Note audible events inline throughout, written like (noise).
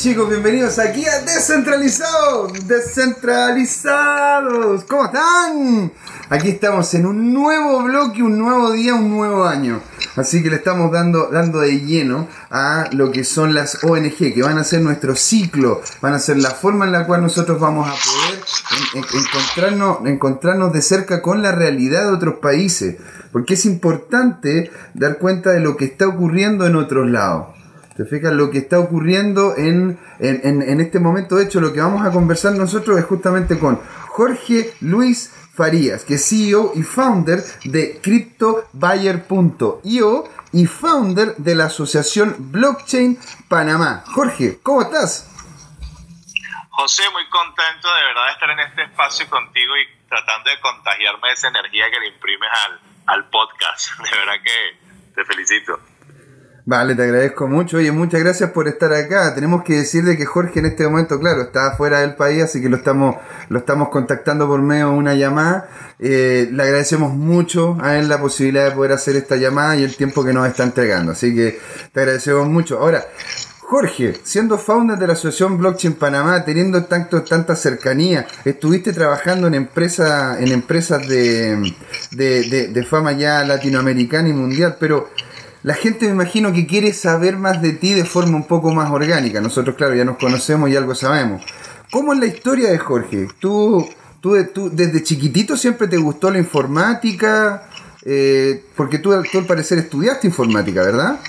chicos, bienvenidos aquí a Descentralizados. Descentralizados. ¿Cómo están? Aquí estamos en un nuevo bloque, un nuevo día, un nuevo año. Así que le estamos dando, dando de lleno a lo que son las ONG, que van a ser nuestro ciclo, van a ser la forma en la cual nosotros vamos a poder encontrarnos, encontrarnos de cerca con la realidad de otros países. Porque es importante dar cuenta de lo que está ocurriendo en otros lados. ¿Te fijas? Lo que está ocurriendo en, en, este momento, de hecho, lo que vamos a conversar nosotros es justamente con Jorge Luis Farías, que es CEO y founder de CryptoBuyer.io y founder de la asociación Blockchain Panamá. Jorge, ¿cómo estás? José, muy contento de verdad de estar en este espacio contigo y tratando de contagiarme de esa energía que le imprimes al, al podcast. (laughs) De verdad que te felicito. Vale, te agradezco mucho. Oye, muchas gracias por estar acá. Tenemos que decir de que Jorge en este momento, claro, está fuera del país, así que lo estamos, lo estamos contactando por medio de una llamada. Eh, le agradecemos mucho a él la posibilidad de poder hacer esta llamada y el tiempo que nos está entregando. Así que te agradecemos mucho. Ahora, Jorge, siendo founder de la Asociación Blockchain Panamá, teniendo tanto, tanta cercanía, estuviste trabajando en, empresa, en empresas de, de, de fama ya latinoamericana y mundial, pero la gente me imagino que quiere saber más de ti de forma un poco más orgánica. Nosotros, claro, ya nos conocemos y algo sabemos. ¿Cómo es la historia de Jorge? ¿Tú, tú, tú desde chiquitito siempre te gustó la informática? Eh, porque tú, al parecer estudiaste informática, ¿verdad?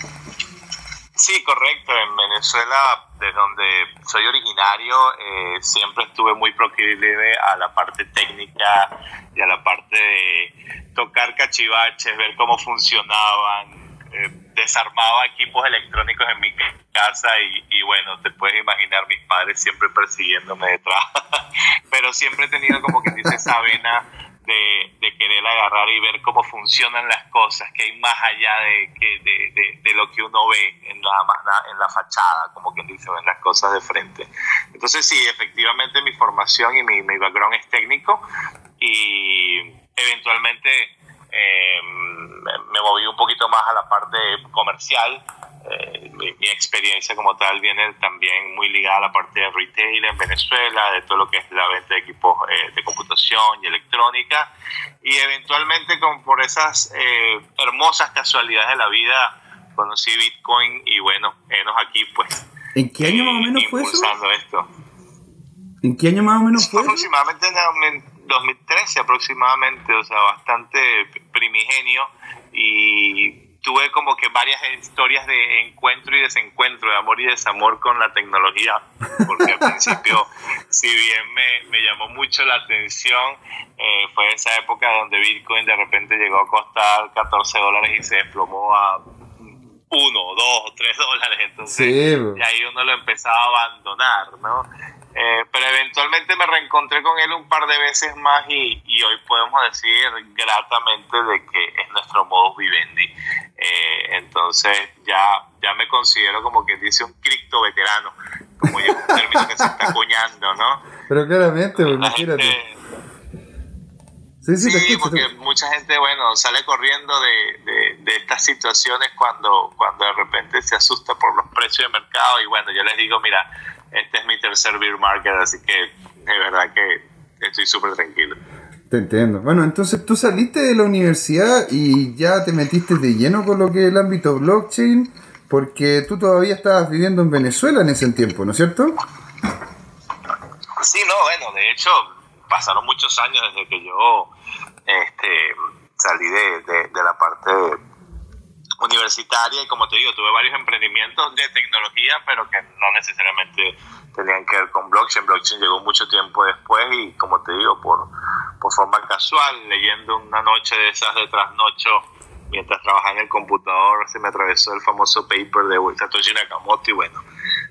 Sí, correcto. En Venezuela, de donde soy originario, eh, siempre estuve muy proclive a la parte técnica y a la parte de tocar cachivaches, ver cómo funcionaban, eh, desarmaba equipos electrónicos en mi casa y, bueno, te puedes imaginar mis padres siempre persiguiéndome detrás, (laughs) pero siempre he tenido como que dice esa vena de, de, querer agarrar y ver cómo funcionan las cosas, que hay más allá de, que, de, de, lo que uno ve en la, en la fachada, como quien dice, en las cosas de frente. Entonces sí, efectivamente mi formación y mi, mi background es técnico y eventualmente eh, me moví un poquito más a la parte comercial. Eh, mi, experiencia como tal viene también muy ligada a la parte de retail en Venezuela, de todo lo que es la venta de equipos eh, de computación y electrónica. Y eventualmente, con, por esas hermosas casualidades de la vida, conocí Bitcoin y bueno, enos aquí pues. ¿En qué año más o menos fue eso? esto. ¿En qué año más o menos fue? Aproximadamente en 2013 aproximadamente, o sea, bastante primigenio y tuve como que varias historias de encuentro y desencuentro, de amor y desamor con la tecnología, porque al (laughs) principio, si bien me, me, llamó mucho la atención, eh, fue esa época donde Bitcoin de repente llegó a costar 14 dólares y se desplomó a 1, 2, 3 dólares, entonces y ahí uno lo empezaba a abandonar, ¿no? Eh, pero eventualmente me reencontré con él un par de veces más y, y, hoy podemos decir gratamente de que es nuestro modus vivendi. Eh, entonces ya, ya me considero como quien dice un cripto veterano, como ya es un término que se está acuñando, ¿no? Pero claramente, pues, imagínate. Sí, sí, sí porque mucha gente, bueno, sale corriendo de, de, de, estas situaciones cuando, cuando de repente se asusta por los precios de mercado y bueno, yo les digo, mira, este es mi tercer beer market, así que de verdad que estoy súper tranquilo. Te entiendo. Bueno, entonces tú saliste de la universidad y ya te metiste de lleno con lo que es el ámbito blockchain, porque tú todavía estabas viviendo en Venezuela en ese tiempo, ¿no es cierto? Sí, no, bueno, de hecho pasaron muchos años desde que yo este, salí de, de la parte universitaria y como te digo, tuve varios emprendimientos de tecnología, pero que no necesariamente tenían que ver con blockchain. Blockchain llegó mucho tiempo después y como te digo, por, por forma casual, leyendo una noche de esas de trasnocho, mientras trabajaba en el computador, se me atravesó el famoso paper de Satoshi Nakamoto y bueno,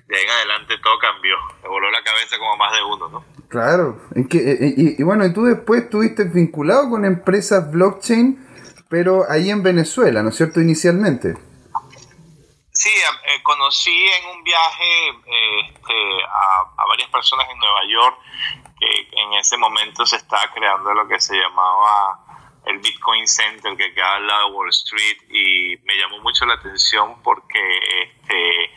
de ahí en adelante todo cambió. Me voló la cabeza como más de uno, ¿no? Claro. ¿En que, eh, eh, y, y, bueno, y tú después estuviste vinculado con empresas blockchain pero ahí en Venezuela, ¿no es cierto? Inicialmente. Sí, eh, conocí en un viaje este, a, varias personas en Nueva York que en ese momento se estaba creando lo que se llamaba el Bitcoin Center que queda al lado de Wall Street y me llamó mucho la atención porque este,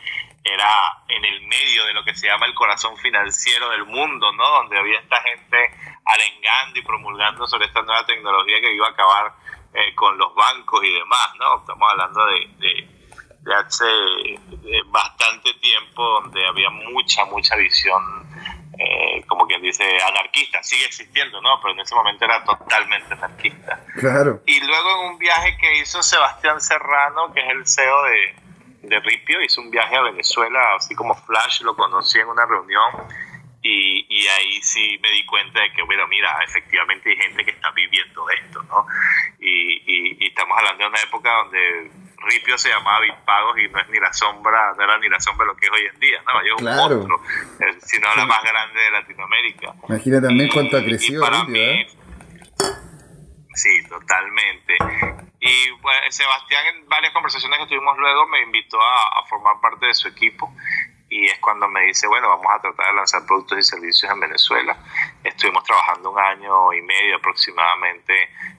era en el medio de lo que se llama el corazón financiero del mundo, ¿no? Donde había esta gente arengando y promulgando sobre esta nueva tecnología que iba a acabar eh, con los bancos y demás, ¿no? Estamos hablando de, de, hace bastante tiempo donde había mucha, mucha visión, eh, como quien dice, anarquista, sigue existiendo, ¿no? Pero en ese momento era totalmente anarquista. Claro. Y luego en un viaje que hizo Sebastián Serrano, que es el CEO de de Ripio, hice un viaje a Venezuela, así como Flash, lo conocí en una reunión y, y, ahí sí me di cuenta de que, bueno, mira, efectivamente hay gente que está viviendo esto, ¿no? Y, y, estamos hablando de una época donde Ripio se llamaba Bitpagos y no es ni la sombra, no era ni la sombra lo que es hoy en día, ¿no? Un claro. monstruo, sino la más grande de Latinoamérica. Imagina también cuánto ha crecido Ripio, ¿eh? Sí, totalmente. Y pues, Sebastián en varias conversaciones que tuvimos luego me invitó a, formar parte de su equipo y es cuando me dice, bueno, vamos a tratar de lanzar productos y servicios en Venezuela. Estuvimos trabajando un año y medio aproximadamente,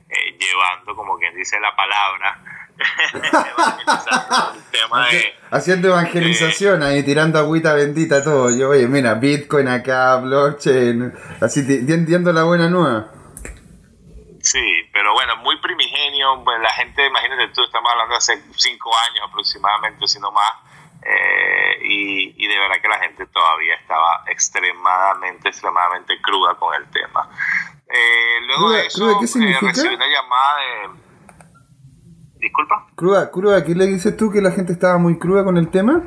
eh, llevando, como quien dice la palabra, (laughs) Haciendo evangelización ahí, tirando agüita bendita todo. Yo, oye, mira, Bitcoin acá, blockchain, así viendo la buena nueva. Sí, pero bueno, muy primigenio. Pues la gente, imagínate tú, estamos hablando de hace cinco años aproximadamente, si no más. Eh, y, de verdad que la gente todavía estaba extremadamente, extremadamente cruda con el tema. Eh, luego de eso, ¿qué significa? Eh, recibí una llamada de. Disculpa. Cruda, cruda, ¿qué le dices tú que la gente estaba muy cruda con el tema?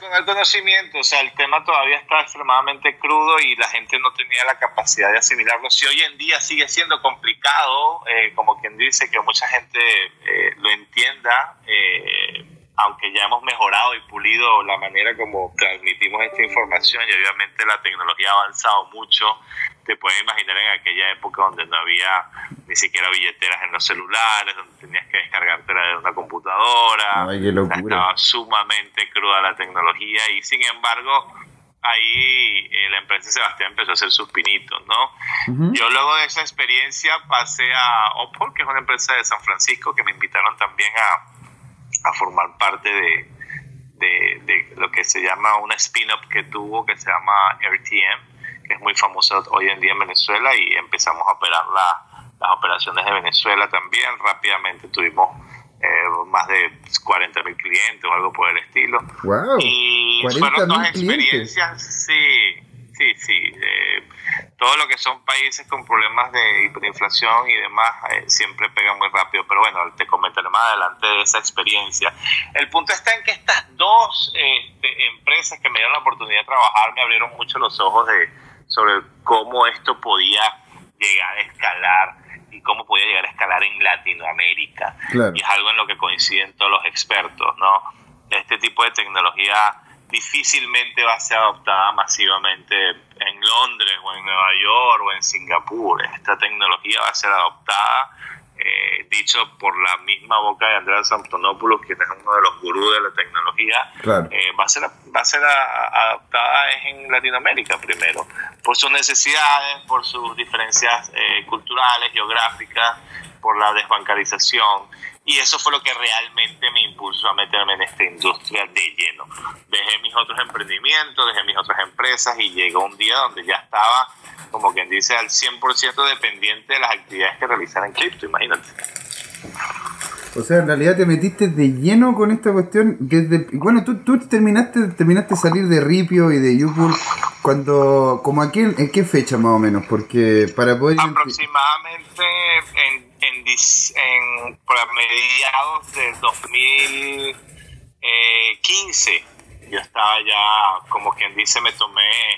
con el conocimiento, o sea, el tema todavía está extremadamente crudo y la gente no tenía la capacidad de asimilarlo. Si hoy en día sigue siendo complicado, eh, como quien dice, que mucha gente eh, lo entienda, eh, aunque ya hemos mejorado y pulido la manera como transmitimos esta información y obviamente la tecnología ha avanzado mucho, te puedes imaginar en aquella época donde no había ni siquiera billeteras en los celulares, donde tenías que descargártela de una computadora, estaba sumamente cruda la tecnología y sin embargo ahí eh, la empresa Sebastián empezó a hacer sus pinitos, ¿no? Yo luego de esa experiencia pasé a Opol, que es una empresa de San Francisco, que me invitaron también a, a formar parte de, de, de, lo que se llama una spin-off que tuvo, que se llama RTM, que es muy famosa hoy en día en Venezuela y empezamos a operar las operaciones de Venezuela también. Rápidamente tuvimos eh, más de 40 mil clientes o algo por el estilo. Wow, y fueron dos experiencias, sí, sí, sí. Eh, todo lo que son países con problemas de hiperinflación y demás eh, siempre pegan muy rápido, pero bueno, te comentaré más adelante de esa experiencia. El punto está en que estas dos este, empresas que me dieron la oportunidad de trabajar me abrieron mucho los ojos de, sobre cómo esto podía llegar a escalar y cómo podía llegar a escalar en Latinoamérica. Y es algo en lo que coinciden todos los expertos, ¿no? Este tipo de tecnología difícilmente va a ser adoptada masivamente en Londres o en Nueva York o en Singapur. Esta tecnología va a ser adoptada eh, dicho por la misma boca de Andrea Antonopoulos, quien es uno de los gurús de la tecnología, eh, va a ser, va a ser adaptada en Latinoamérica primero, por sus necesidades, por sus diferencias eh, culturales, geográficas, por la desbancarización. Y eso fue lo que realmente me impulsó a meterme en esta industria de lleno. Dejé mis otros emprendimientos, dejé mis otras empresas y llegó un día donde ya estaba como quien dice, al 100% dependiente de las actividades que realizan en cripto, imagínate. O sea, en realidad te metiste de lleno con esta cuestión. Desde, bueno, tú, tú terminaste terminaste salir de Ripio y de Yupul cuando, como aquí, ¿en qué fecha más o menos? Porque para poder... Aproximadamente en, en, en, mediados del 2015 yo estaba ya, como quien dice, me tomé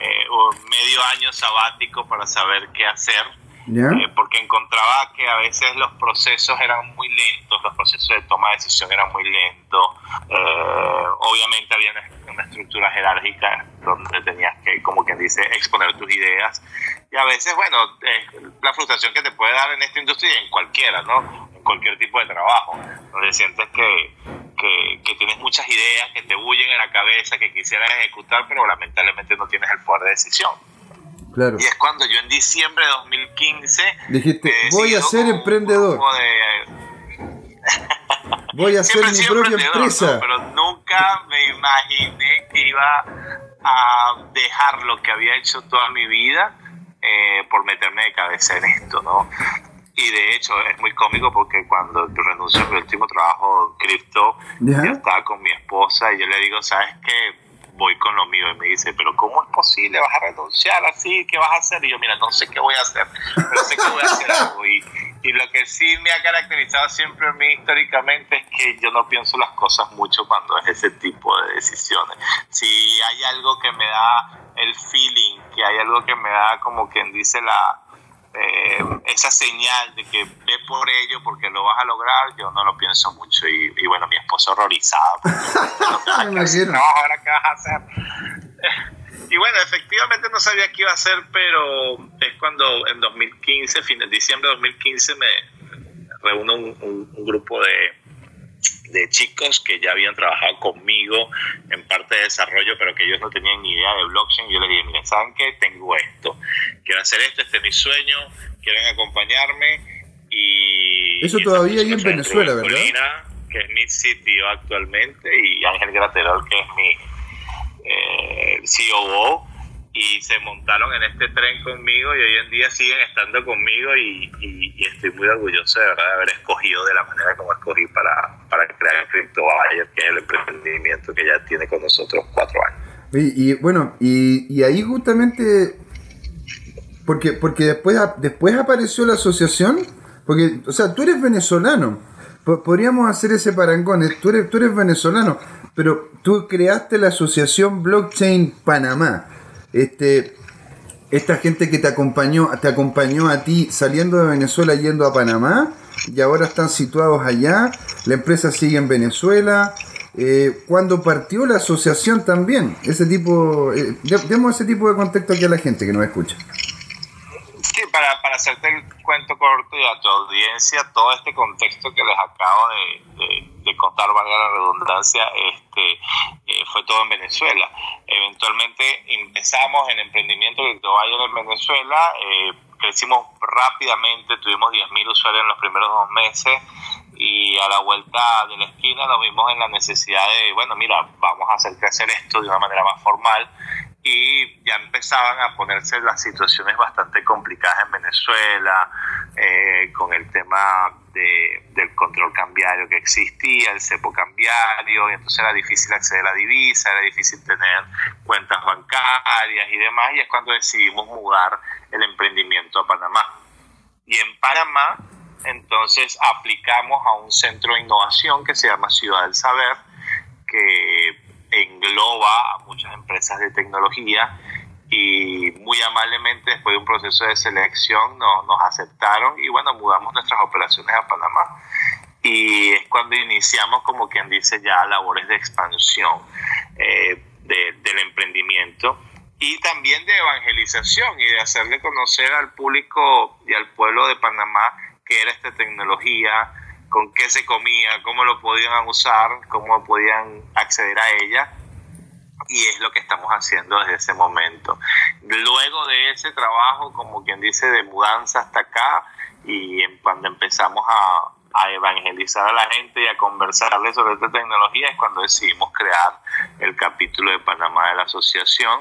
eh, medio año sabático para saber qué hacer, eh, porque encontraba que a veces los procesos eran muy lentos, los procesos de toma de decisión eran muy lentos, eh, obviamente había una, estructura jerárquica donde tenías que, como quien dice, exponer tus ideas, y a veces, bueno, la frustración que te puede dar en esta industria y en cualquiera, ¿no? En cualquier tipo de trabajo, donde sientes que que, tienes muchas ideas que te bullen en la cabeza, que quisieras ejecutar, pero lamentablemente no tienes el poder de decisión. Claro. Y es cuando yo en diciembre de 2015 dijiste, (laughs) voy a ser emprendedor. voy a hacer mi propia empresa. Pero nunca me imaginé que iba a dejar lo que había hecho toda mi vida eh, por meterme de cabeza en esto, ¿no? Y de hecho es muy cómico porque cuando renuncio a mi último trabajo cripto, ya estaba con mi esposa y yo le digo, ¿sabes qué? Voy con lo mío y me dice, pero ¿cómo es posible? ¿Vas a renunciar así? ¿Qué vas a hacer? Y yo, mira, no sé qué voy a hacer, pero sé que voy a hacer algo. Y, lo que sí me ha caracterizado siempre a mí históricamente es que yo no pienso las cosas mucho cuando es ese tipo de decisiones. Si hay algo que me da el feeling, que hay algo que me da como quien dice la, eh, esa señal de que ve por ello porque lo vas a lograr, yo no lo pienso mucho. Y, bueno, mi esposo horrorizado. (laughs) no, ahora qué vas a hacer. y bueno, efectivamente no sabía qué iba a hacer, pero es cuando en 2015, fin de diciembre de 2015, me reúno un grupo de de chicos que ya habían trabajado conmigo en parte de desarrollo, pero que ellos no tenían ni idea de blockchain. Yo les dije, miren, ¿saben qué? Tengo esto. Quiero hacer esto, este es mi sueño, quieren acompañarme. Y Eso todavía hay en Venezuela, ¿verdad? que es mi sitio actualmente, y Ángel Graterol, que es mi eh, COO y se montaron en este tren conmigo y hoy en día siguen estando conmigo y, estoy muy orgulloso de verdad de haber escogido de la manera como escogí para, para crear CryptoBuyer, que es el emprendimiento que ya tiene con nosotros cuatro años. Y, bueno, y, ahí justamente, porque, porque después, después apareció la asociación, porque, o sea, tú eres venezolano, podríamos hacer ese parangón, tú eres, tú eres venezolano, pero tú creaste la asociación Blockchain Panamá este, esta gente que te acompañó, te acompañó a ti saliendo de Venezuela yendo a Panamá y ahora están situados allá, la empresa sigue en Venezuela. Eh, cuando partió la asociación también, ese tipo, eh, demos ese tipo de contexto aquí a la gente que nos escucha para, para hacerte el cuento corto y a tu audiencia, todo este contexto que les acabo de, de, contar, valga la redundancia, este, eh, fue todo en Venezuela. Eventualmente empezamos el emprendimiento de Tobayer en Venezuela, eh, crecimos rápidamente, tuvimos 10.000 usuarios en los primeros dos meses y a la vuelta de la esquina nos vimos en la necesidad de, bueno, mira, vamos a hacer crecer esto de una manera más formal y ya empezaban a ponerse las situaciones bastante complicadas en Venezuela, eh, con el tema de, del control cambiario que existía, el cepo cambiario, y entonces era difícil acceder a la divisa, era difícil tener cuentas bancarias y demás, y es cuando decidimos mudar el emprendimiento a Panamá. Y en Panamá, entonces aplicamos a un centro de innovación que se llama Ciudad del Saber, que engloba a muchas empresas de tecnología y muy amablemente después de un proceso de selección nos, aceptaron y bueno, mudamos nuestras operaciones a Panamá y es cuando iniciamos como quien dice ya labores de expansión eh, del emprendimiento y también de evangelización y de hacerle conocer al público y al pueblo de Panamá qué era esta tecnología, con qué se comía, cómo lo podían usar, cómo podían acceder a ella. Y es lo que estamos haciendo desde ese momento. Luego de ese trabajo, como quien dice, de mudanza hasta acá, y cuando empezamos a, a evangelizar a la gente y a conversarles sobre esta tecnología es cuando decidimos crear el capítulo de Panamá de la asociación,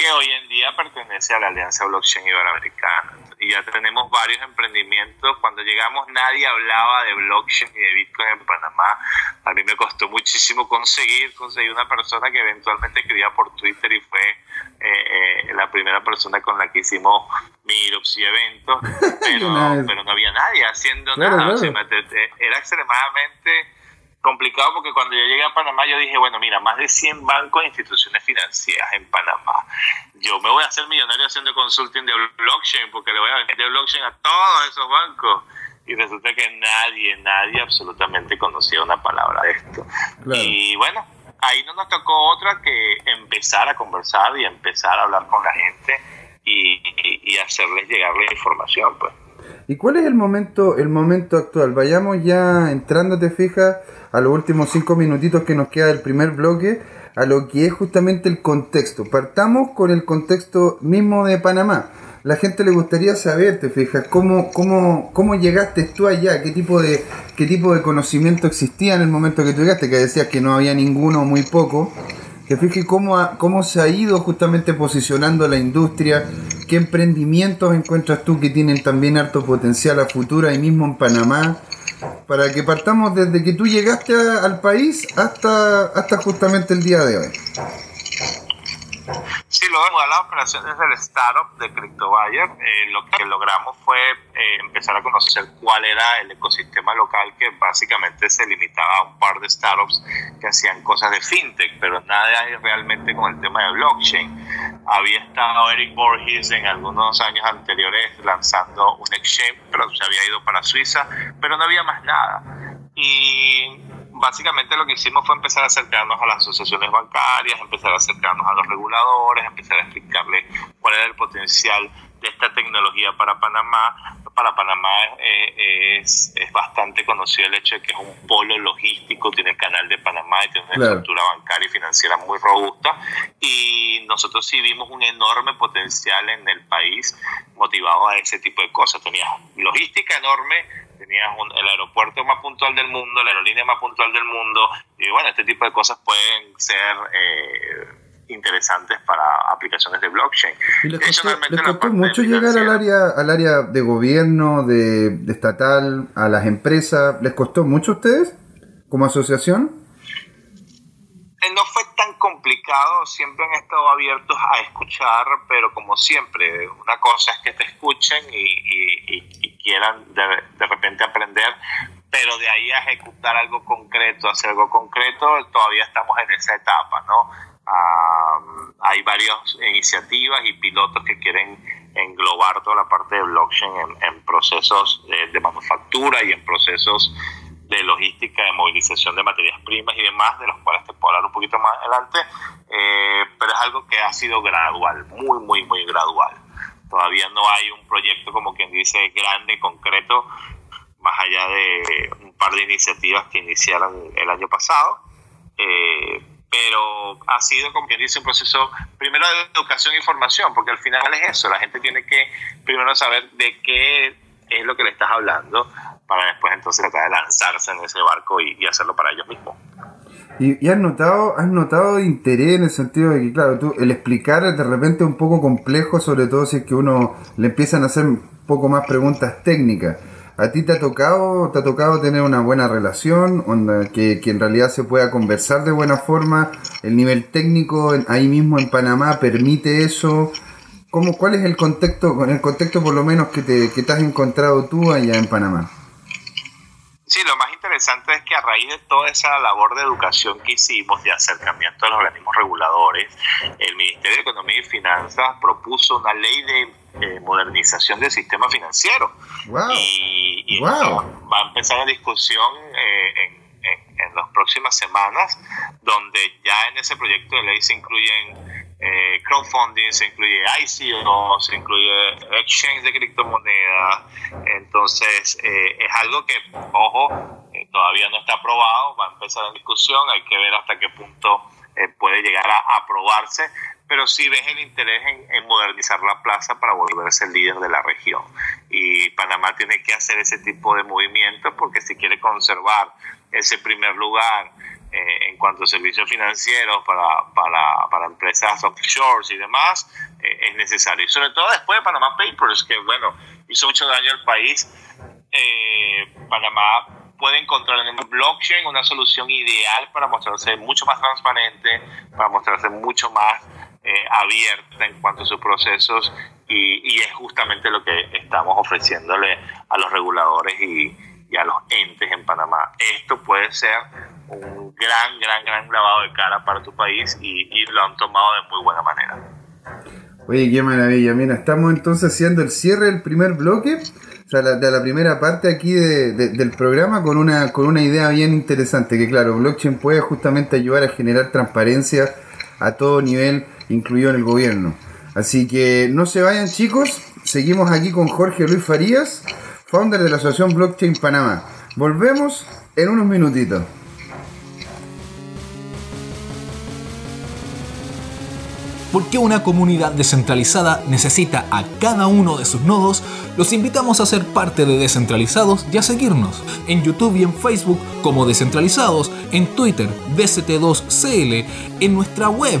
que hoy en día pertenece a la Alianza Blockchain Iberoamericana y ya tenemos varios emprendimientos. Cuando llegamos nadie hablaba de blockchain y de Bitcoin en Panamá. A mí me costó muchísimo conseguir, conseguir una persona que eventualmente escribía por Twitter y fue eh, eh, la primera persona con la que hicimos meetups y eventos, (laughs) pero, pero no había nadie haciendo nada. era extremadamente complicado porque cuando yo llegué a Panamá yo dije, bueno, mira, más de 100 bancos e instituciones financieras en Panamá. Yo me voy a hacer millonario haciendo consulting de blockchain porque le voy a vender blockchain a todos esos bancos. Y resulta que nadie, nadie absolutamente conocía una palabra de esto. Y bueno, ahí no nos tocó otra que empezar a conversar y empezar a hablar con la gente y, y, hacerles llegar la información, pues. ¿Y cuál es el momento, el momento actual? Vayamos ya entrando, te fijas, a los últimos cinco minutitos que nos queda del primer bloque, a lo que es justamente el contexto. Partamos con el contexto mismo de Panamá. la gente le gustaría saber, te fijas, cómo, cómo, cómo llegaste tú allá, qué tipo de qué tipo de conocimiento existía en el momento que tú llegaste, que decías que no había ninguno, muy poco. Te fijas cómo, cómo se ha ido justamente posicionando la industria, qué emprendimientos encuentras tú que tienen también harto potencial a futuro ahí mismo en Panamá, para que partamos desde que tú llegaste al país hasta, hasta justamente el día de hoy. Sí, vemos a las operaciones del startup de CryptoBuyer. Eh, lo que logramos fue eh, empezar a conocer cuál era el ecosistema local que básicamente se limitaba a un par de startups que hacían cosas de fintech, pero nada realmente con el tema de blockchain. Había estado Eric Borges en algunos años anteriores lanzando un exchange, pero se había ido para Suiza, pero no había más nada. Y básicamente lo que hicimos fue empezar a acercarnos a las asociaciones bancarias, empezar a acercarnos a los reguladores, empezar a explicarles cuál era el potencial de esta tecnología para Panamá. Para Panamá eh, es, es, bastante conocido el hecho de que es un polo logístico, tiene el canal de Panamá y tiene una estructura bancaria y financiera muy robusta. Y nosotros sí vimos un enorme potencial en el país motivado a ese tipo de cosas. Tenía logística enorme, tenías el aeropuerto más puntual del mundo, la aerolínea más puntual del mundo, y bueno, este tipo de cosas pueden ser eh, interesantes para aplicaciones de blockchain. ¿Y les costó, mucho llegar al área, al área de gobierno, de, estatal, a las empresas? ¿Les costó mucho a ustedes como asociación? Eh, no fue tan complicado, siempre han estado abiertos a escuchar, pero como siempre, una cosa es que te escuchen y quieran de, repente aprender, pero de ahí a ejecutar algo concreto, hacer algo concreto, todavía estamos en esa etapa, ¿no? hay varias iniciativas y pilotos que quieren englobar toda la parte de blockchain en, procesos de, manufactura y en procesos de logística, de movilización de materias primas y demás, de los cuales te puedo hablar un poquito más adelante, eh, pero es algo que ha sido gradual, muy, muy, muy gradual. Todavía no hay un proyecto, como quien dice, grande, concreto, más allá de un par de iniciativas que iniciaron el año pasado. Eh, pero ha sido, como quien dice, un proceso primero de educación e información, porque al final es eso, la gente tiene que primero saber de qué es lo que le estás hablando, para después entonces tratar de lanzarse en ese barco y hacerlo para ellos mismos. Y, has notado, has notado interés en el sentido de que, claro, tú, el explicar de repente un poco complejo, sobre todo si es que uno le empiezan a hacer un poco más preguntas técnicas. ¿A ti te ha tocado, te ha tocado tener una buena relación, que, que en realidad se pueda conversar de buena forma? ¿El nivel técnico ahí mismo en Panamá permite eso? ¿Cómo, ¿Cuál es el contexto, con el contexto por lo menos que te, que te has encontrado tú allá en Panamá? Sí, lo más interesante es que a raíz de toda esa labor de educación que hicimos, de acercamiento a los organismos reguladores, el Ministerio de Economía y Finanzas propuso una ley de eh, modernización del sistema financiero. Y, va a empezar la discusión eh, en, en, en las próximas semanas, donde ya en ese proyecto de ley se incluyen eh, crowdfunding, se incluye ICO, se incluye exchange de criptomonedas. Entonces, eh, es algo que, ojo, eh, todavía no está aprobado, va a empezar la discusión, hay que ver hasta qué punto puede llegar a aprobarse, pero sí ves el interés en, modernizar la plaza para volverse líder de la región. Y Panamá tiene que hacer ese tipo de movimientos porque si quiere conservar ese primer lugar eh, en cuanto a servicios financieros para, para, para empresas offshore y demás, eh, es necesario. Y sobre todo después de Panama Papers, que bueno, hizo mucho daño al país, eh, Panamá puede encontrar en el blockchain una solución ideal para mostrarse mucho más transparente, para mostrarse mucho más abierta en cuanto a sus procesos y, y, es justamente lo que estamos ofreciéndole a los reguladores y, y a los entes en Panamá. Esto puede ser un gran, gran, gran lavado de cara para tu país y, lo han tomado de muy buena manera. Oye, qué maravilla. Mira, estamos entonces haciendo el cierre del primer bloque, o sea, de la primera parte aquí del programa con una, con una idea bien interesante, que claro, blockchain puede justamente ayudar a generar transparencia a todo nivel, incluido en el gobierno. Así que no se vayan chicos, seguimos aquí con Jorge Luis Farías, founder de la Asociación Blockchain Panamá. Volvemos en unos minutitos. por qué una comunidad descentralizada necesita a cada uno de sus nodos, los invitamos a ser parte de Descentralizados y a seguirnos en YouTube y en Facebook como Descentralizados, en Twitter DCT2CL, en nuestra web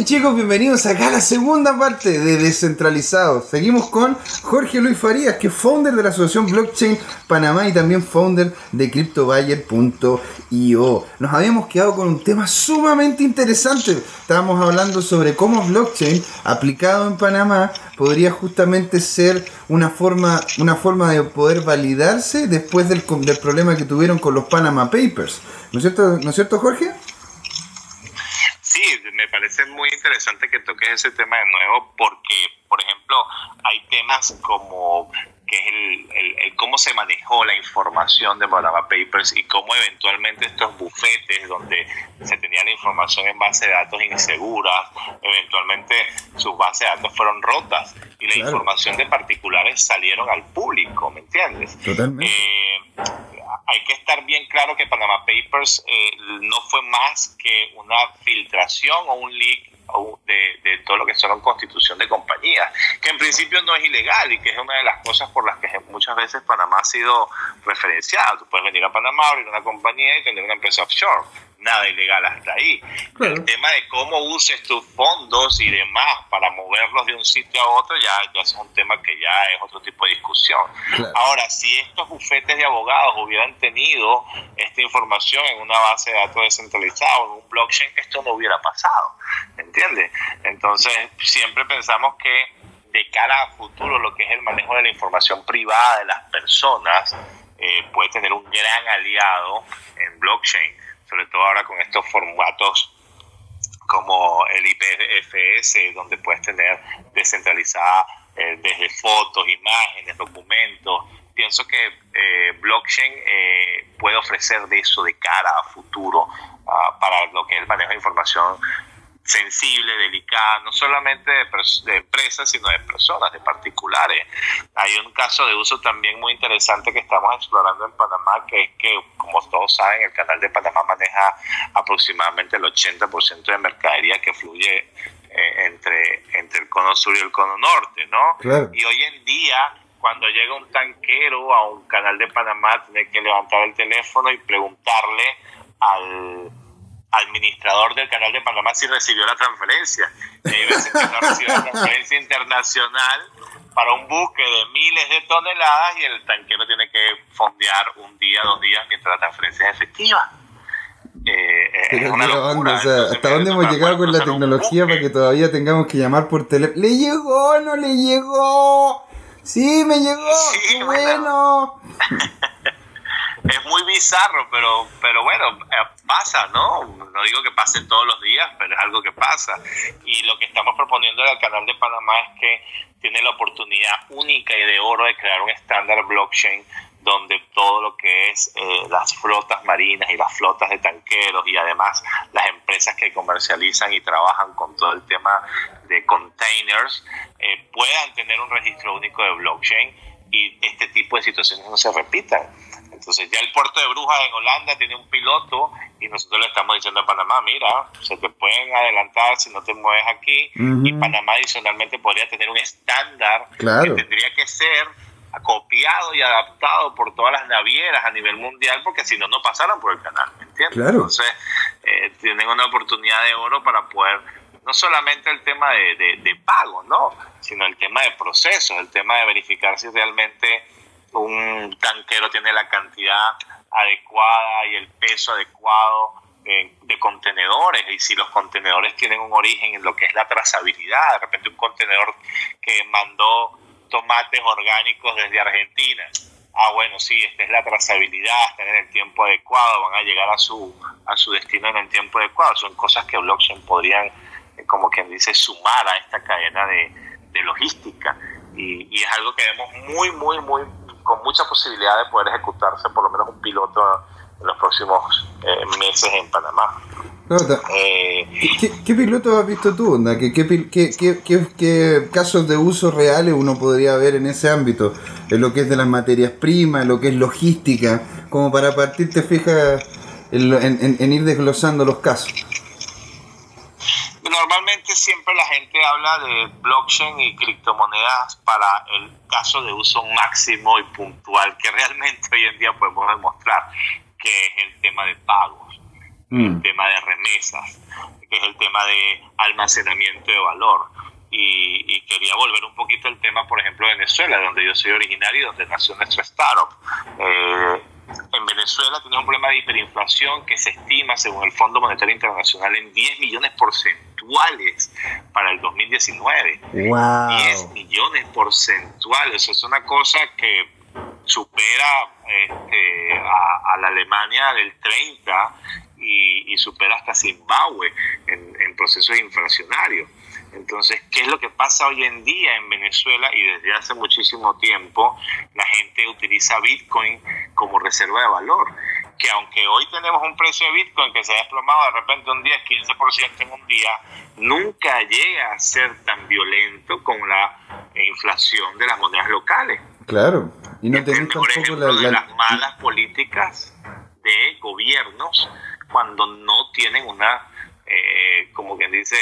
Hey chicos, bienvenidos acá a la segunda parte de Descentralizados. Seguimos con Jorge Luis Farías, que es founder de la Asociación Blockchain Panamá y también founder de CryptoBuyer.io. Nos habíamos quedado con un tema sumamente interesante. Estábamos hablando sobre cómo blockchain aplicado en Panamá podría justamente ser una forma, una forma de poder validarse después del, del problema que tuvieron con los Panama Papers. ¿No es cierto, ¿no es cierto Jorge? Me parece muy interesante que toques ese tema de nuevo porque, por ejemplo, hay temas como que es el, el, cómo se manejó la información de Panama Papers y cómo eventualmente estos bufetes donde se tenía la información en base de datos inseguras, eventualmente sus bases de datos fueron rotas y la información de particulares salieron al público, ¿me entiendes? Totalmente. Eh, hay que estar bien claro que Panama Papers eh, no fue más que una filtración o un leak de, de, todo lo que son constitución de compañías, que en principio no es ilegal y que es una de las cosas por las que muchas veces Panamá ha sido referenciado. Tú puedes venir a Panamá, abrir una compañía y tener una empresa offshore nada ilegal hasta ahí. El tema de cómo uses tus fondos y demás para moverlos de un sitio a otro ya, ya es un tema que ya es otro tipo de discusión. Ahora, si estos bufetes de abogados hubieran tenido esta información en una base de datos descentralizada o en un blockchain, esto no hubiera pasado. ¿Entiendes? Entonces, siempre pensamos que de cara a futuro lo que es el manejo de la información privada de las personas eh, puede tener un gran aliado en blockchain sobre todo ahora con estos formatos como el IPFS, donde puedes tener descentralizada eh, desde fotos, imágenes, documentos. Pienso que eh, blockchain eh, puede ofrecer de eso de cara a futuro ah, para lo que es el manejo de información sensible, delicada, no solamente de, empresas, sino de personas, de particulares. Hay un caso de uso también muy interesante que estamos explorando en Panamá, que es que, como todos saben, el canal de Panamá maneja aproximadamente el 80% de mercadería que fluye eh, entre, entre el cono sur y el cono norte, ¿no? Y hoy en día cuando llega un tanquero a un canal de Panamá, tiene que levantar el teléfono y preguntarle al, administrador del canal de Panamá si recibió la transferencia. Recibió la (laughs) transferencia internacional para un buque de miles de toneladas y el tanquero tiene que fondear un día, dos días mientras la transferencia es efectiva. Eh, es una locura. O sea, ¿Hasta dónde hemos llegado con la tecnología para que todavía tengamos que llamar por teléfono? ¡Le llegó! ¡No le llegó! ¡Sí, me llegó! ¡Qué bueno! (laughs) es muy bizarro, pero, pero bueno, eh, pasa, ¿no? No digo que pase todos los días, pero es algo que pasa. Y lo que estamos proponiendo al canal de Panamá es que tiene la oportunidad única y de oro de crear un estándar blockchain donde todo lo que es eh, las flotas marinas y las flotas de tanqueros y además las empresas que comercializan y trabajan con todo el tema de containers eh, puedan tener un registro único de blockchain y este tipo de situaciones no se repitan. Entonces ya el puerto de Brujas en Holanda tiene un piloto y nosotros le estamos diciendo a Panamá, mira, se te pueden adelantar si no te mueves aquí y Panamá adicionalmente podría tener un estándar que tendría que ser copiado y adaptado por todas las navieras a nivel mundial porque si no, no pasaran por el canal, ¿me entiendes? Entonces eh, tienen una oportunidad de oro para poder no solamente el tema de, de, de pago, ¿no? sino el tema de procesos, el tema de verificar si realmente un tanquero tiene la cantidad adecuada y el peso adecuado de, contenedores y si los contenedores tienen un origen en lo que es la trazabilidad, de repente un contenedor que mandó tomates orgánicos desde Argentina. Ah, bueno, sí, esta es la trazabilidad, están en el tiempo adecuado, van a llegar a su, a su destino en el tiempo adecuado. Son cosas que blockchain podrían, eh, como quien dice, sumar a esta cadena de, de logística. Y, y, es algo que vemos muy, muy, muy con mucha posibilidad de poder ejecutarse por lo menos un piloto en los próximos eh, meses en Panamá. Eh, ¿Qué, piloto has visto tú? Onda? ¿Qué, qué, casos de uso reales uno podría ver en ese ámbito? En lo que es de las materias primas, en lo que es logística, como para partir te fijas en, ir desglosando los casos. Normalmente siempre la gente habla de blockchain y criptomonedas para el caso de uso máximo y puntual que realmente hoy en día podemos demostrar, que es el tema de pagos, el mm. tema de remesas, que es el tema de almacenamiento de valor. Y, quería volver un poquito al tema, por ejemplo, de Venezuela, donde yo soy originario y donde nació nuestra startup. Eh, en Venezuela tenemos un problema de hiperinflación que se estima, según el Fondo Monetario Internacional, en 10 millones porcentuales para el 2019. Wow. 10 millones porcentuales. Es una cosa que supera este, a, la Alemania del 30 y, supera hasta Zimbabue en, en procesos inflacionarios. Entonces, ¿qué es lo que pasa hoy en día en Venezuela y desde hace muchísimo tiempo? La gente utiliza Bitcoin como reserva de valor. Que aunque hoy tenemos un precio de Bitcoin que se ha desplomado de repente un 10, 15% en un día, nunca llega a ser tan violento como la inflación de las monedas locales. Claro, y no tenemos por ejemplo de las malas políticas de gobiernos cuando no tienen una, eh, como quien dice,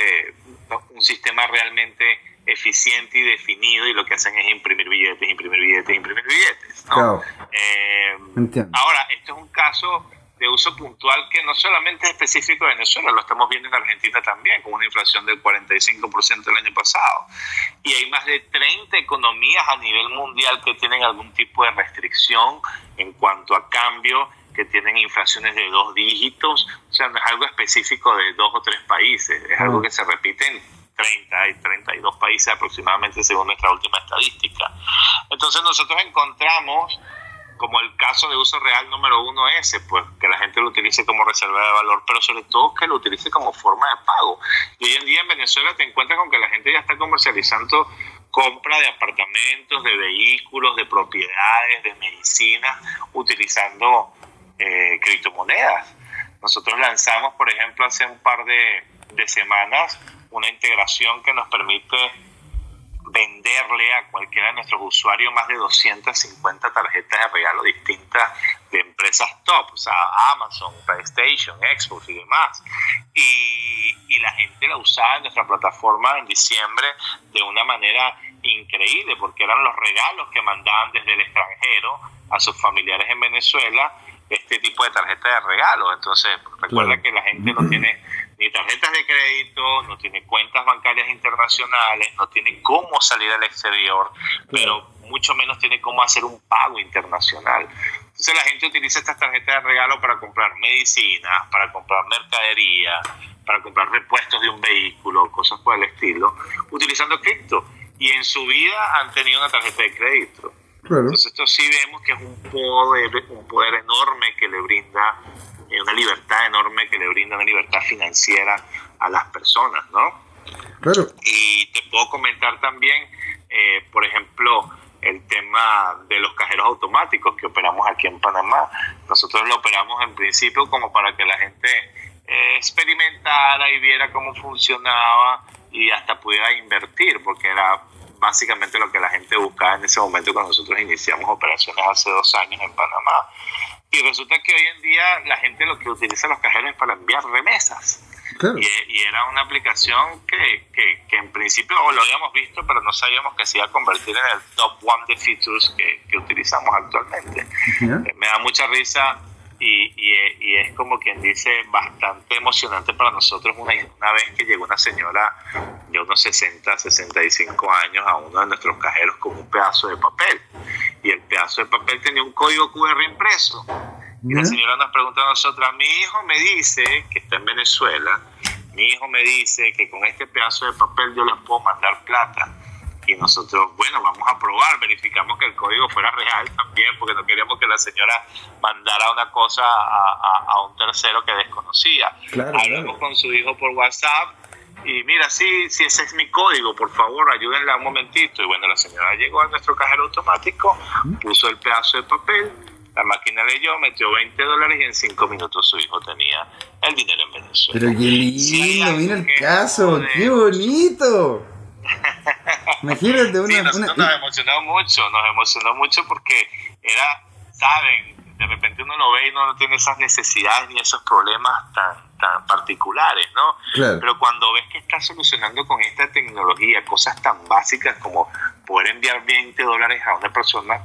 un sistema realmente eficiente y definido y lo que hacen es imprimir billetes, imprimir billetes, imprimir billetes. Eh, ahora, esto es un caso de uso puntual que no solamente es específico de Venezuela, lo estamos viendo en Argentina también, con una inflación del 45% el año pasado. Y hay más de 30 economías a nivel mundial que tienen algún tipo de restricción en cuanto a cambio que tienen inflaciones de dos dígitos, o sea, no es algo específico de dos o tres países, es algo que se repite en 30 y 32 países aproximadamente según nuestra última estadística. Entonces nosotros encontramos como el caso de uso real número uno ese, pues que la gente lo utilice como reserva de valor, pero sobre todo que lo utilice como forma de pago. Y hoy en día en Venezuela te encuentras con que la gente ya está comercializando compra de apartamentos, de vehículos, de propiedades, de medicinas, utilizando eh, criptomonedas. Nosotros lanzamos, por ejemplo, hace un par de, de semanas una integración que nos permite venderle a cualquiera de nuestros usuarios más de 250 tarjetas de regalo distintas de empresas top, o sea, Amazon, PlayStation, Xbox y demás. Y, y, la gente la usaba en nuestra plataforma en diciembre de una manera increíble, porque eran los regalos que mandaban desde el extranjero a sus familiares en Venezuela este tipo de tarjeta de regalo. Entonces, recuerda que la gente no tiene ni tarjetas de crédito, no tiene cuentas bancarias internacionales, no tiene cómo salir al exterior, pero mucho menos tiene cómo hacer un pago internacional. Entonces la gente utiliza estas tarjetas de regalo para comprar medicinas, para comprar mercadería, para comprar repuestos de un vehículo, cosas por el estilo, utilizando cripto. Y en su vida han tenido una tarjeta de crédito. Entonces esto sí vemos que es un poder, un poder enorme que le brinda, eh, una libertad enorme que le brinda una libertad financiera a las personas, ¿no? Claro. Y te puedo comentar también, eh, por ejemplo, el tema de los cajeros automáticos que operamos aquí en Panamá. Nosotros lo operamos en principio como para que la gente eh, experimentara y viera cómo funcionaba y hasta pudiera invertir, porque era básicamente lo que la gente buscaba en ese momento cuando nosotros iniciamos operaciones hace dos años en Panamá. Y resulta que hoy en día la gente lo que utiliza los cajeros es para enviar remesas. Y, era una aplicación que, que, en principio lo habíamos visto, pero no sabíamos que se iba a convertir en el top one de features que, que utilizamos actualmente. Me da mucha risa y, y, es como quien dice bastante emocionante para nosotros una, una vez que llegó una señora de unos 60, 65 años a uno de nuestros cajeros con un pedazo de papel y el pedazo de papel tenía un código QR impreso. Y la señora nos pregunta a nosotros, mi hijo me dice que está en Venezuela, mi hijo me dice que con este pedazo de papel yo les puedo mandar plata y nosotros, bueno, vamos a probar, verificamos que el código fuera real también, porque no queríamos que la señora mandara una cosa a, a, un tercero que desconocía. Hablamos con su hijo por WhatsApp y mira, sí, sí, ese es mi código, por favor, ayúdenla un momentito. Y bueno, la señora llegó a nuestro cajero automático, puso el pedazo de papel, la máquina leyó, metió 20 dólares y en 5 minutos su hijo tenía el dinero en Venezuela. Pero qué lindo, mira el caso, qué bonito. (laughs) Imagínate una, sí, nos emocionó mucho, nos emocionó mucho porque era, saben, de repente uno lo ve y no tiene esas necesidades ni esos problemas tan, tan particulares, ¿no? Pero cuando ves que está solucionando con esta tecnología cosas tan básicas como poder enviar 20 dólares a una persona,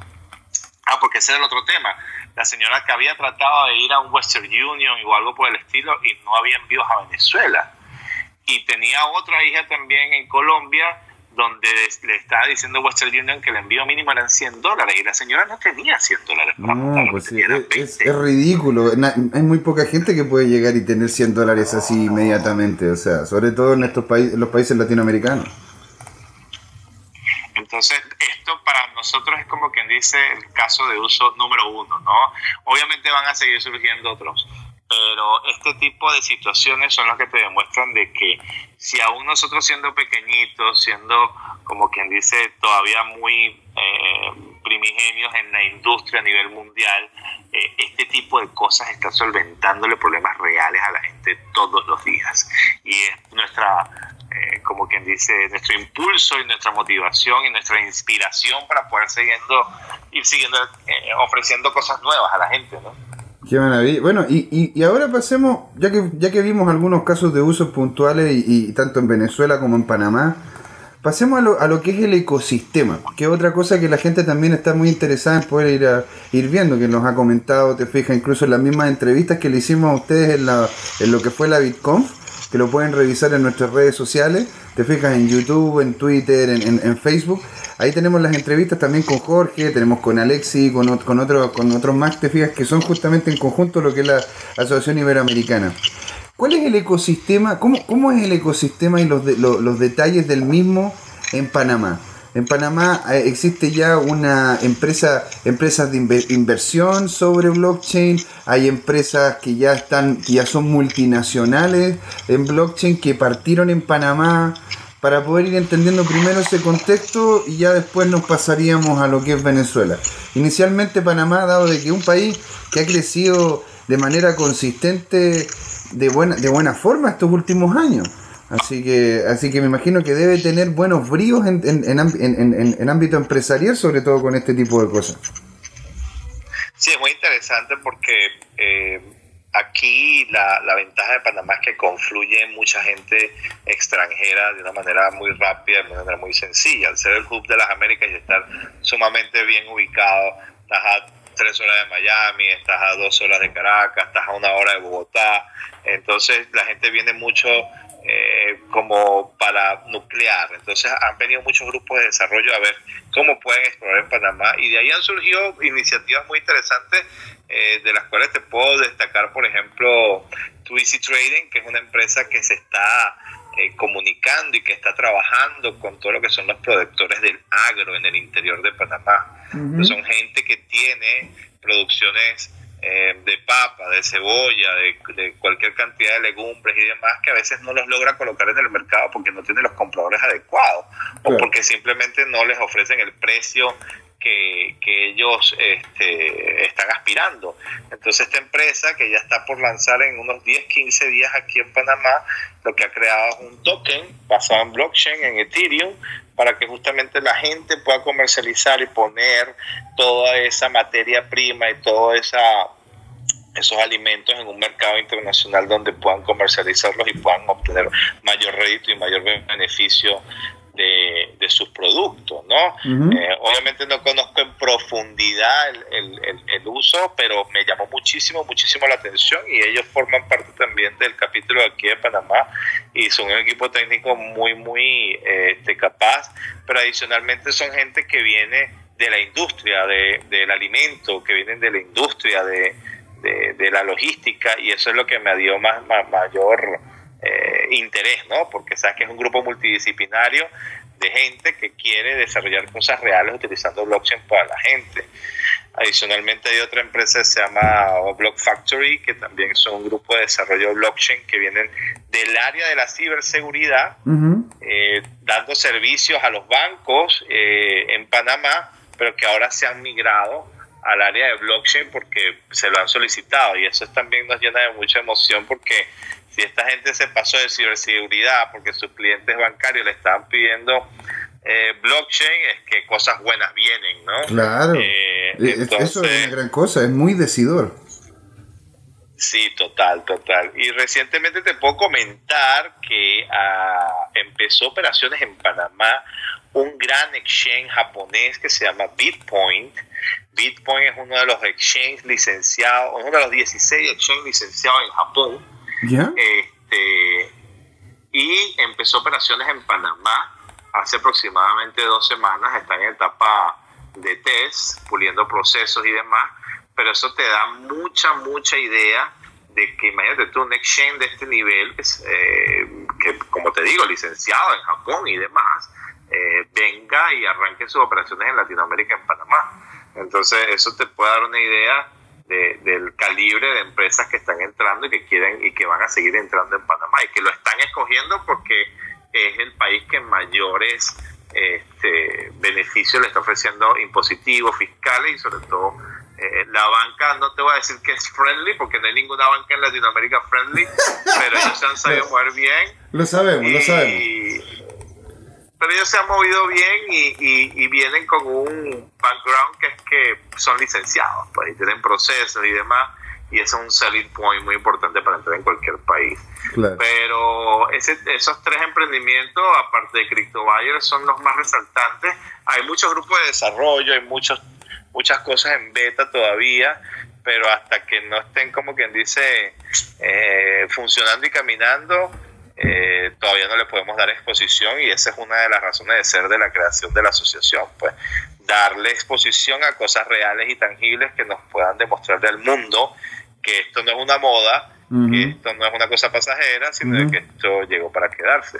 ah, porque ese era el otro tema, la señora que había tratado de ir a un Western Union o algo por el estilo y no había envíos a Venezuela. Y tenía otra hija también en Colombia donde le estaba diciendo Western Union que el envío mínimo eran 100 dólares y la señora no tenía 100 dólares para no, pues es, es, ridículo. hay muy poca gente que puede llegar y tener 100 dólares así inmediatamente, o sea, sobre todo en estos países, los países latinoamericanos. Entonces, esto para nosotros es como quien dice el caso de uso número uno, ¿no? Obviamente van a seguir surgiendo otros, pero este tipo de situaciones son las que te demuestran de que si aún nosotros siendo pequeñitos, siendo como quien dice todavía muy eh, primigenios en la industria a nivel mundial, eh, este tipo de cosas está solventándole problemas reales a la gente todos los días. Y es nuestra, eh, como quien dice, nuestro impulso y nuestra motivación y nuestra inspiración para poder siguiendo, ir siguiendo ofreciendo cosas nuevas a la gente, ¿no? Qué maravilla. Bueno, y, y, ahora pasemos, ya que, ya que vimos algunos casos de usos puntuales, y, tanto en Venezuela como en Panamá, pasemos a lo, a lo, que es el ecosistema, que es otra cosa que la gente también está muy interesada en poder ir, a, ir viendo, que nos ha comentado, te fijas, incluso en las mismas entrevistas que le hicimos a ustedes en, la, en lo que fue la BitConf, que lo pueden revisar en nuestras redes sociales, te fijas en YouTube, en Twitter, en, en Facebook Ahí tenemos las entrevistas también con Jorge, tenemos con Alexi, con, con, otros con otros más, te fijas, que son justamente en conjunto lo que es la Asociación Iberoamericana. ¿Cuál es el ecosistema? ¿Cómo, cómo es el ecosistema y los, los detalles del mismo en Panamá? En Panamá eh, existe ya una empresa, empresas de inversión sobre blockchain, hay empresas que ya están, que ya son multinacionales en blockchain que partieron en Panamá para poder ir entendiendo primero ese contexto y ya después nos pasaríamos a lo que es Venezuela. Inicialmente Panamá, dado de que un país que ha crecido de manera consistente de buena, de buena forma estos últimos años. Así que, así que me imagino que debe tener buenos bríos en, en ámbito empresarial, sobre todo con este tipo de cosas. Sí, es muy interesante porque eh, Aquí la, la, ventaja de Panamá es que confluye mucha gente extranjera de una manera muy rápida, de una manera muy sencilla. Al ser el hub de las Américas y estar sumamente bien ubicado, estás a tres horas de Miami, estás a dos horas de Caracas, estás a una hora de Bogotá. Entonces la gente viene mucho eh, como para nuclear. Entonces han venido muchos grupos de desarrollo a ver cómo pueden explorar en Panamá y de ahí han surgido iniciativas muy interesantes eh, de las cuales te puedo destacar, por ejemplo, Twisty Trading, que es una empresa que se está eh, comunicando y que está trabajando con todo lo que son los productores del agro en el interior de Panamá. Son gente que tiene producciones eh, de papa, de cebolla, de, cualquier cantidad de legumbres y demás que a veces no los logra colocar en el mercado porque no tiene los compradores adecuados o porque simplemente no les ofrecen el precio que, ellos este, están aspirando. Entonces esta empresa que ya está por lanzar en unos 10, 15 días aquí en Panamá, lo que ha creado es un token basado en blockchain, en Ethereum, para que justamente la gente pueda comercializar y poner toda esa materia prima y todos esos alimentos en un mercado internacional donde puedan comercializarlos y puedan obtener mayor rédito y mayor beneficio de, de sus productos, ¿no? Eh, obviamente no conozco en profundidad el, el, uso, pero me llamó muchísimo, muchísimo la atención y ellos forman parte también del capítulo de aquí de Panamá y son un equipo técnico muy, muy este, capaz, pero adicionalmente son gente que viene de la industria de, del alimento, que vienen de la industria de, de, la logística y eso es lo que me dio más, más mayor eh, interés, ¿no? Porque sabes que es un grupo multidisciplinario de gente que quiere desarrollar cosas reales utilizando blockchain para la gente. Adicionalmente hay otra empresa que se llama Block Factory, que también son un grupo de desarrollo de blockchain que vienen del área de la ciberseguridad, eh, dando servicios a los bancos eh, en Panamá, pero que ahora se han migrado al área de blockchain porque se lo han solicitado y eso también nos llena de mucha emoción porque si esta gente se pasó de ciberseguridad porque sus clientes bancarios le estaban pidiendo eh, blockchain, es que cosas buenas vienen, ¿no? Claro. Eh, eso es una gran cosa, es muy decidor. Sí, total, total. Y recientemente te puedo comentar que ah, empezó operaciones en Panamá un gran exchange japonés que se llama Bitpoint. Bitpoint es uno de los exchanges licenciados, uno de los 16 exchanges licenciados en Japón. Este, y empezó operaciones en Panamá hace aproximadamente dos semanas. Está en etapa de test, puliendo procesos y demás. Pero eso te da mucha, mucha idea de que imagínate tú un exchange de este nivel, eh, que como te digo, licenciado en Japón y demás, eh, venga y arranque sus operaciones en Latinoamérica, en Panamá. Entonces, eso te puede dar una idea del calibre de empresas que están entrando y que quieren y que van a seguir entrando en Panamá y que lo están escogiendo porque es el país que mayores este, beneficios le está ofreciendo impositivos, fiscales y sobre todo eh, la banca, no te voy a decir que es friendly, porque no hay ninguna banca en Latinoamérica friendly, pero ellos se han sabido (laughs) mover bien. Lo sabemos, lo sabemos pero ellos se han movido bien y, vienen con un background que es que son licenciados, pues, y tienen procesos y demás, y eso es un selling point muy importante para entrar en cualquier país. Pero esos tres emprendimientos, aparte de CryptoBuyer, son los más resaltantes. Hay muchos grupos de desarrollo, hay muchos, muchas cosas en beta todavía, pero hasta que no estén, como quien dice, eh, funcionando y caminando, eh, todavía no le podemos dar exposición y esa es una de las razones de ser de la creación de la asociación, pues darle exposición a cosas reales y tangibles que nos puedan demostrar al mundo que esto no es una moda, que esto no es una cosa pasajera, sino que esto llegó para quedarse.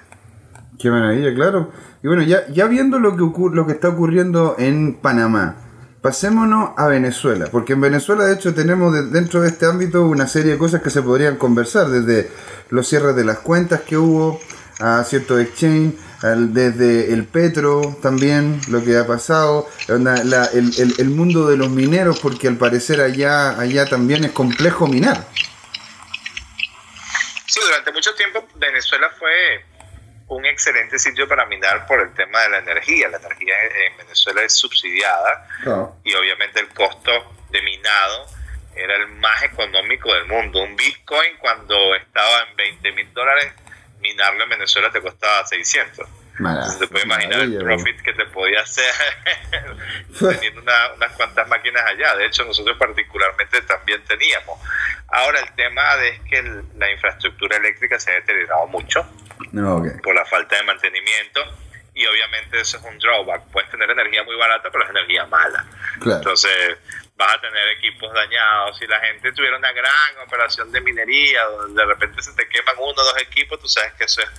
Qué maravilla, claro. Y bueno, ya, ya viendo lo que, lo que está ocurriendo en Panamá, Pasémonos a Venezuela, porque en Venezuela de hecho tenemos dentro de este ámbito una serie de cosas que se podrían conversar, desde los cierres de las cuentas que hubo, a cierto exchange, desde el petro también, lo que ha pasado, el, mundo de los mineros, porque al parecer allá, allá también es complejo minar. Sí, durante mucho tiempo Venezuela fue un excelente sitio para minar por el tema de la energía. La energía en Venezuela es subsidiada y obviamente el costo de minado era el más económico del mundo. Un Bitcoin cuando estaba en 20 mil dólares, minarlo en Venezuela te costaba 600. Entonces te puedes imaginar el profit que te podía hacer (laughs) teniendo unas cuantas máquinas allá. De hecho, nosotros particularmente también teníamos. Ahora el tema es que la infraestructura eléctrica se ha deteriorado mucho por la falta de mantenimiento y obviamente eso es un drawback. Puedes tener energía muy barata, pero es energía mala. Entonces vas a tener equipos dañados. Si la gente tuviera una gran operación de minería, donde de repente se te queman uno o dos equipos, tú sabes que eso es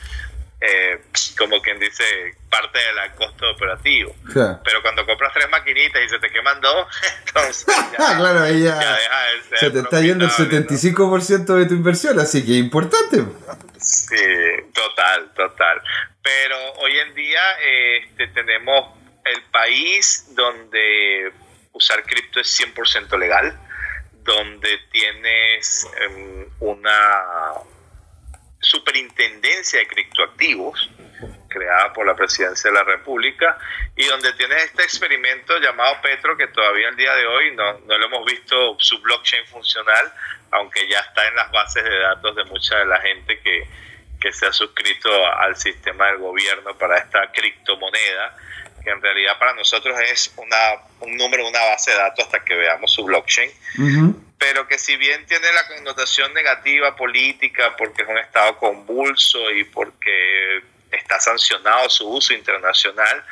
eh, como quien dice, parte del costo operativo. Pero cuando compras tres maquinitas y se te queman dos, (laughs) entonces (laughs) ya, claro, ahí ya, se te está yendo el 75% de tu inversión, así que importante. Sí, total, total. Pero hoy en día este, tenemos el país donde usar cripto es 100% legal, donde tienes em, una superintendencia de criptoactivos creada por la presidencia de la República y donde tienes este experimento llamado Petro que todavía el día de hoy no, no lo hemos visto su blockchain funcional, aunque ya está en las bases de datos de mucha de la gente que, que se ha suscrito al sistema del gobierno para esta criptomoneda, que en realidad para nosotros es una, un número, una base de datos hasta que veamos su blockchain. Pero que si bien tiene la connotación negativa política porque es un Estado convulso y porque está sancionado su uso internacional,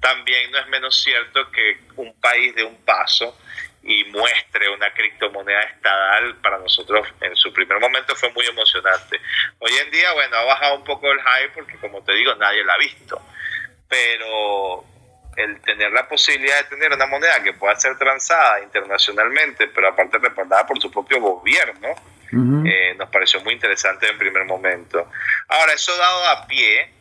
también no es menos cierto que un país de un paso y muestre una criptomoneda estatal para nosotros en su primer momento fue muy emocionante. Hoy en día, bueno, ha bajado un poco el hype porque como te digo, nadie la ha visto, pero el tener la posibilidad de tener una moneda que pueda ser transada internacionalmente, pero aparte respaldada por su propio gobierno, eh, nos pareció muy interesante en primer momento. Ahora, eso dado a pie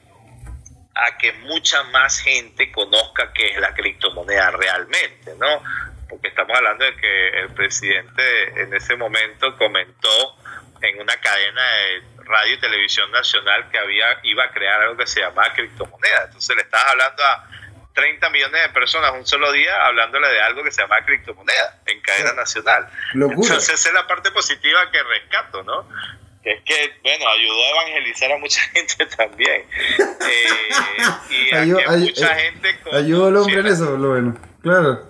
a que mucha más gente conozca qué es la criptomoneda realmente, ¿no? Porque estamos hablando de que el presidente en ese momento comentó en una cadena de radio y televisión nacional que había iba a crear algo que se llamaba criptomoneda. Entonces le estás hablando a 30 millones de personas un solo día hablándole de algo que se llama criptomoneda en cadena nacional. Entonces esa es la parte positiva que rescato, ¿no? Que es que, bueno, ayudó a evangelizar a mucha (laughs) gente también. Eh, y a que mucha gente... ayudó al hombre en eso, lo bueno, claro.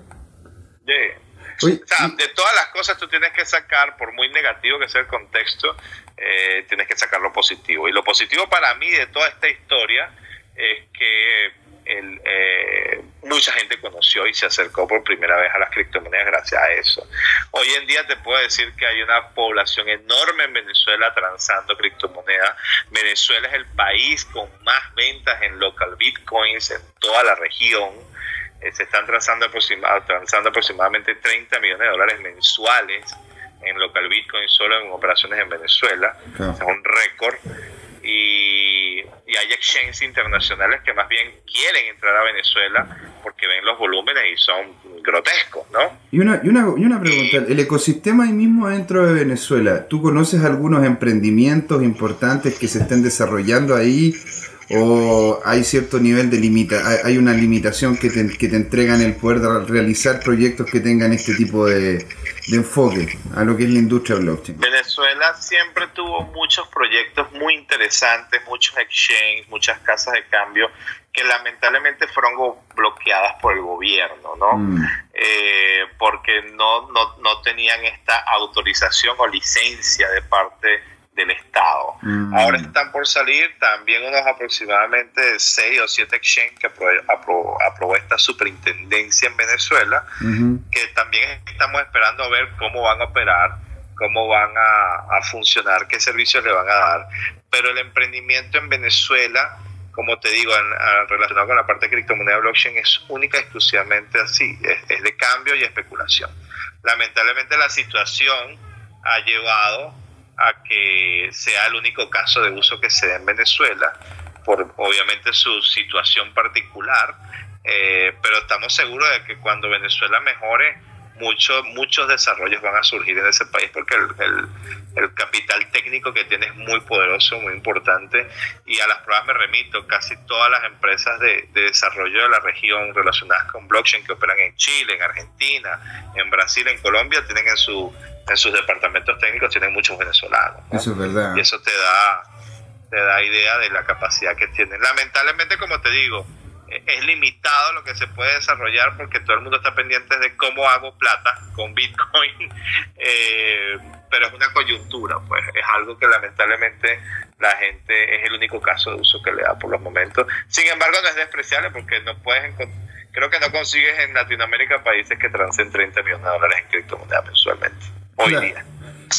o sea, de todas las cosas tú tienes que sacar, por muy negativo que sea el contexto, eh, tienes que sacar lo positivo. Y lo positivo para mí de toda esta historia es que el, eh, mucha gente conoció y se acercó por primera vez a las criptomonedas gracias a eso. Hoy en día te puedo decir que hay una población enorme en Venezuela transando criptomonedas. Venezuela es el país con más ventas en local bitcoins en toda la región. Eh, se están transando, transando aproximadamente 30 millones de dólares mensuales en local bitcoin solo en operaciones en Venezuela. Es un récord. Y, y, hay exchanges internacionales que más bien quieren entrar a Venezuela porque ven los volúmenes y son grotescos, ¿no? Y una, y una, y una pregunta, el ecosistema ahí mismo dentro de Venezuela, ¿tú conoces algunos emprendimientos importantes que se estén desarrollando ahí o hay cierto nivel de limita hay una limitación que te, que te entregan el poder de realizar proyectos que tengan este tipo de, de enfoque a lo que es la industria blockchain? Venezuela siempre tuvo muchos proyectos muy interesantes, muchos exchanges, muchas casas de cambio que lamentablemente fueron bloqueadas por el gobierno, ¿no? Mm. Eh, porque no, no, no tenían esta autorización o licencia de parte del Estado. Mm. Ahora están por salir también unos aproximadamente 6 o 7 exchanges que aprobó, esta superintendencia en Venezuela, que también estamos esperando a ver cómo van a operar, cómo van a, funcionar, qué servicios le van a dar. Pero el emprendimiento en Venezuela, como te digo, en, relacionado con la parte de criptomoneda blockchain, es única y exclusivamente así, es de cambio y especulación. Lamentablemente la situación ha llevado a que sea el único caso de uso que se dé en Venezuela, por obviamente su situación particular, eh, pero estamos seguros de que cuando Venezuela mejore, muchos muchos desarrollos van a surgir en ese país porque el, el, capital técnico que tiene es muy poderoso, muy importante y a las pruebas me remito, casi todas las empresas de, de, desarrollo de la región relacionadas con blockchain que operan en Chile, en Argentina, en Brasil, en Colombia, tienen en su en sus departamentos técnicos tienen muchos venezolanos. Eso es verdad. Y eso te da, te da idea de la capacidad que tienen. Lamentablemente, como te digo, es limitado lo que se puede desarrollar porque todo el mundo está pendiente de cómo hago plata con Bitcoin, (laughs) eh, pero es una coyuntura, pues es algo que lamentablemente la gente es el único caso de uso que le da por los momentos. Sin embargo, no es despreciable porque no puedes creo que no consigues en Latinoamérica países que transen 30 millones de dólares en criptomonedas mensualmente hoy día.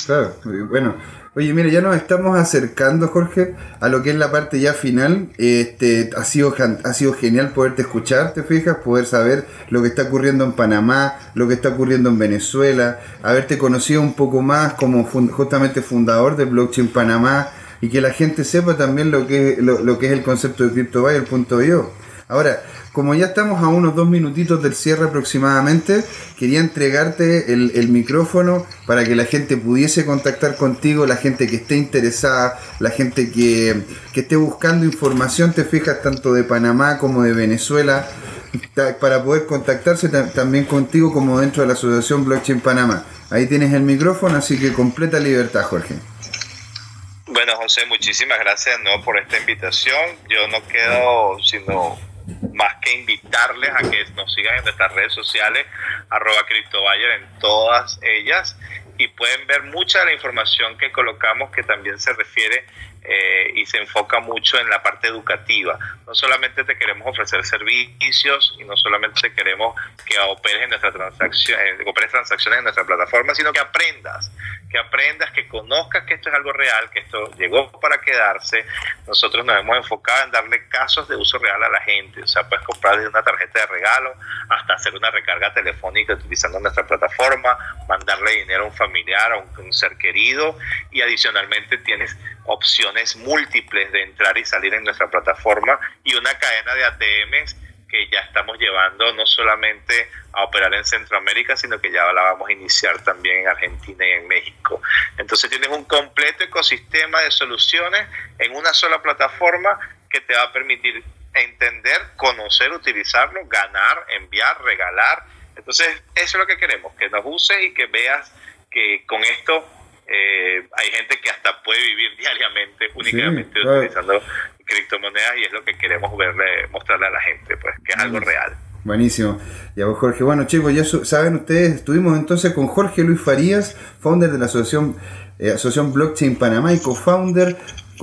Claro, bueno. Oye, mira, ya nos estamos acercando, Jorge, a lo que es la parte ya final. Este, ha, sido, ha sido genial poderte escuchar, ¿te fijas? Poder saber lo que está ocurriendo en Panamá, lo que está ocurriendo en Venezuela, haberte conocido un poco más como justamente fundador de Blockchain Panamá y que la gente sepa también lo que, lo, lo que es el concepto de CryptoBuyer.io. Ahora, como ya estamos a unos dos minutitos del cierre aproximadamente, quería entregarte el, micrófono para que la gente pudiese contactar contigo, la gente que esté interesada, la gente que, esté buscando información, te fijas, tanto de Panamá como de Venezuela, para poder contactarse también contigo como dentro de la Asociación Blockchain Panamá. Ahí tienes el micrófono, así que completa libertad, Jorge. Bueno, José, muchísimas gracias ¿no? por esta invitación. Yo no quedo sino más que invitarles a que nos sigan en nuestras redes sociales, arroba CryptoBuyer en todas ellas, y pueden ver mucha de la información que colocamos que también se refiere eh, y se enfoca mucho en la parte educativa. No solamente te queremos ofrecer servicios y no solamente te queremos que operes, en nuestra transacción, eh, operes transacciones en nuestra plataforma, sino que aprendas, que aprendas, que conozcas que esto es algo real, que esto llegó para quedarse. Nosotros nos hemos enfocado en darle casos de uso real a la gente. O sea, puedes comprar desde una tarjeta de regalo hasta hacer una recarga telefónica utilizando nuestra plataforma, mandarle dinero a un familiar, a un ser querido y adicionalmente tienes opciones múltiples de entrar y salir en nuestra plataforma y una cadena de ATMs que ya estamos llevando no solamente a operar en Centroamérica, sino que ya la vamos a iniciar también en Argentina y en México. Entonces tienes un completo ecosistema de soluciones en una sola plataforma que te va a permitir entender, conocer, utilizarlo, ganar, enviar, regalar. Entonces eso es lo que queremos, que nos uses y que veas que con esto eh, hay gente que hasta puede vivir (laughs) diariamente únicamente utilizando criptomonedas y es lo que queremos verle, mostrarle a la gente, pues que es algo real. Buenísimo. Ya vos, Jorge. Bueno, chicos, ya saben ustedes, estuvimos entonces con Jorge Luis Farías, founder de la Asociación, eh, Asociación Blockchain Panamá y co-founder,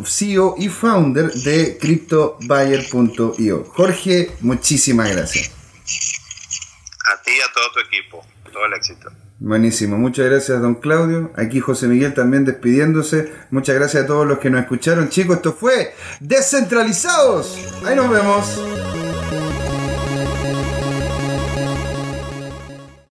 CEO y founder de CryptoBuyer.io. Jorge, muchísimas gracias. A ti y a todo tu equipo. Todo el éxito. Buenísimo, muchas gracias don Claudio. Aquí José Miguel también despidiéndose. Muchas gracias a todos los que nos escucharon. Chicos, esto fue Descentralizados. Ahí nos vemos.